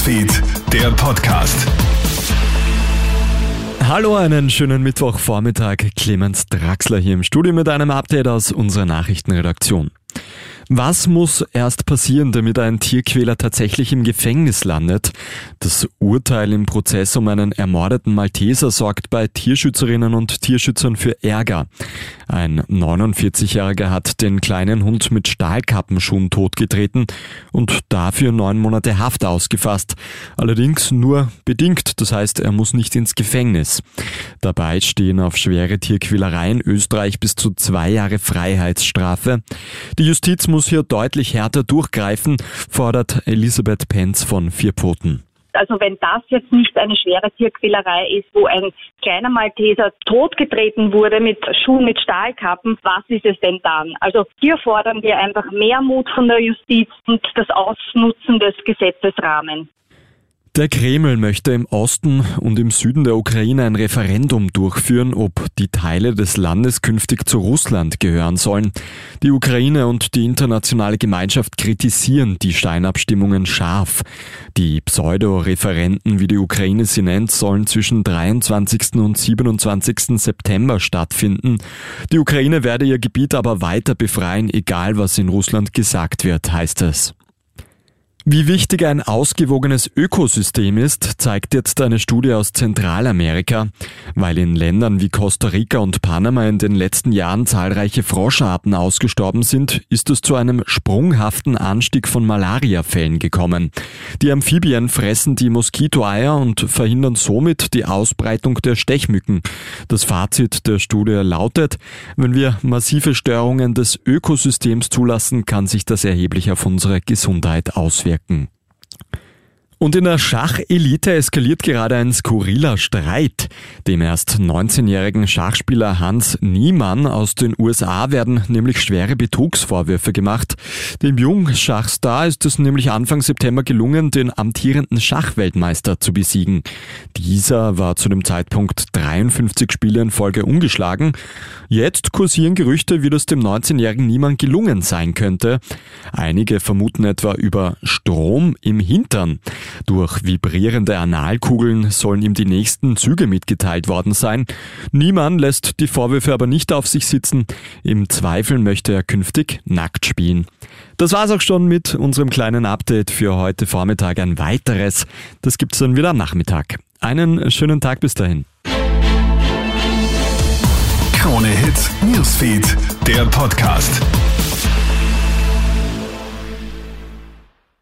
Newsfeed, der Podcast. Hallo, einen schönen Mittwochvormittag. Clemens Draxler hier im Studio mit einem Update aus unserer Nachrichtenredaktion. Was muss erst passieren, damit ein Tierquäler tatsächlich im Gefängnis landet? Das Urteil im Prozess um einen ermordeten Malteser sorgt bei Tierschützerinnen und Tierschützern für Ärger. Ein 49-Jähriger hat den kleinen Hund mit Stahlkappenschuhen totgetreten und dafür neun Monate Haft ausgefasst. Allerdings nur bedingt, das heißt, er muss nicht ins Gefängnis. Dabei stehen auf schwere Tierquälereien Österreich bis zu zwei Jahre Freiheitsstrafe. Die Justiz muss hier deutlich härter durchgreifen, fordert Elisabeth Penz von Vierpfoten. Also wenn das jetzt nicht eine schwere Tierquälerei ist, wo ein kleiner Malteser totgetreten wurde mit Schuhen mit Stahlkappen, was ist es denn dann? Also hier fordern wir einfach mehr Mut von der Justiz und das Ausnutzen des Gesetzesrahmens. Der Kreml möchte im Osten und im Süden der Ukraine ein Referendum durchführen, ob die Teile des Landes künftig zu Russland gehören sollen. Die Ukraine und die internationale Gemeinschaft kritisieren die Steinabstimmungen scharf. Die Pseudo-Referenten, wie die Ukraine sie nennt, sollen zwischen 23. und 27. September stattfinden. Die Ukraine werde ihr Gebiet aber weiter befreien, egal was in Russland gesagt wird, heißt es. Wie wichtig ein ausgewogenes Ökosystem ist, zeigt jetzt eine Studie aus Zentralamerika. Weil in Ländern wie Costa Rica und Panama in den letzten Jahren zahlreiche Froscharten ausgestorben sind, ist es zu einem sprunghaften Anstieg von Malariafällen gekommen. Die Amphibien fressen die Moskitoeier und verhindern somit die Ausbreitung der Stechmücken. Das Fazit der Studie lautet, wenn wir massive Störungen des Ökosystems zulassen, kann sich das erheblich auf unsere Gesundheit auswirken 嗯。Und in der Schachelite eskaliert gerade ein skurriler Streit. Dem erst 19-jährigen Schachspieler Hans Niemann aus den USA werden nämlich schwere Betrugsvorwürfe gemacht. Dem Jungschachstar ist es nämlich Anfang September gelungen, den amtierenden Schachweltmeister zu besiegen. Dieser war zu dem Zeitpunkt 53 Spiele in Folge ungeschlagen. Jetzt kursieren Gerüchte, wie das dem 19-jährigen Niemann gelungen sein könnte. Einige vermuten etwa über Strom im Hintern. Durch vibrierende Analkugeln sollen ihm die nächsten Züge mitgeteilt worden sein. Niemann lässt die Vorwürfe aber nicht auf sich sitzen. Im Zweifel möchte er künftig nackt spielen. Das war's auch schon mit unserem kleinen Update für heute Vormittag. Ein weiteres, das gibt's dann wieder am Nachmittag. Einen schönen Tag bis dahin. Krone Hits, Newsfeed, der Podcast.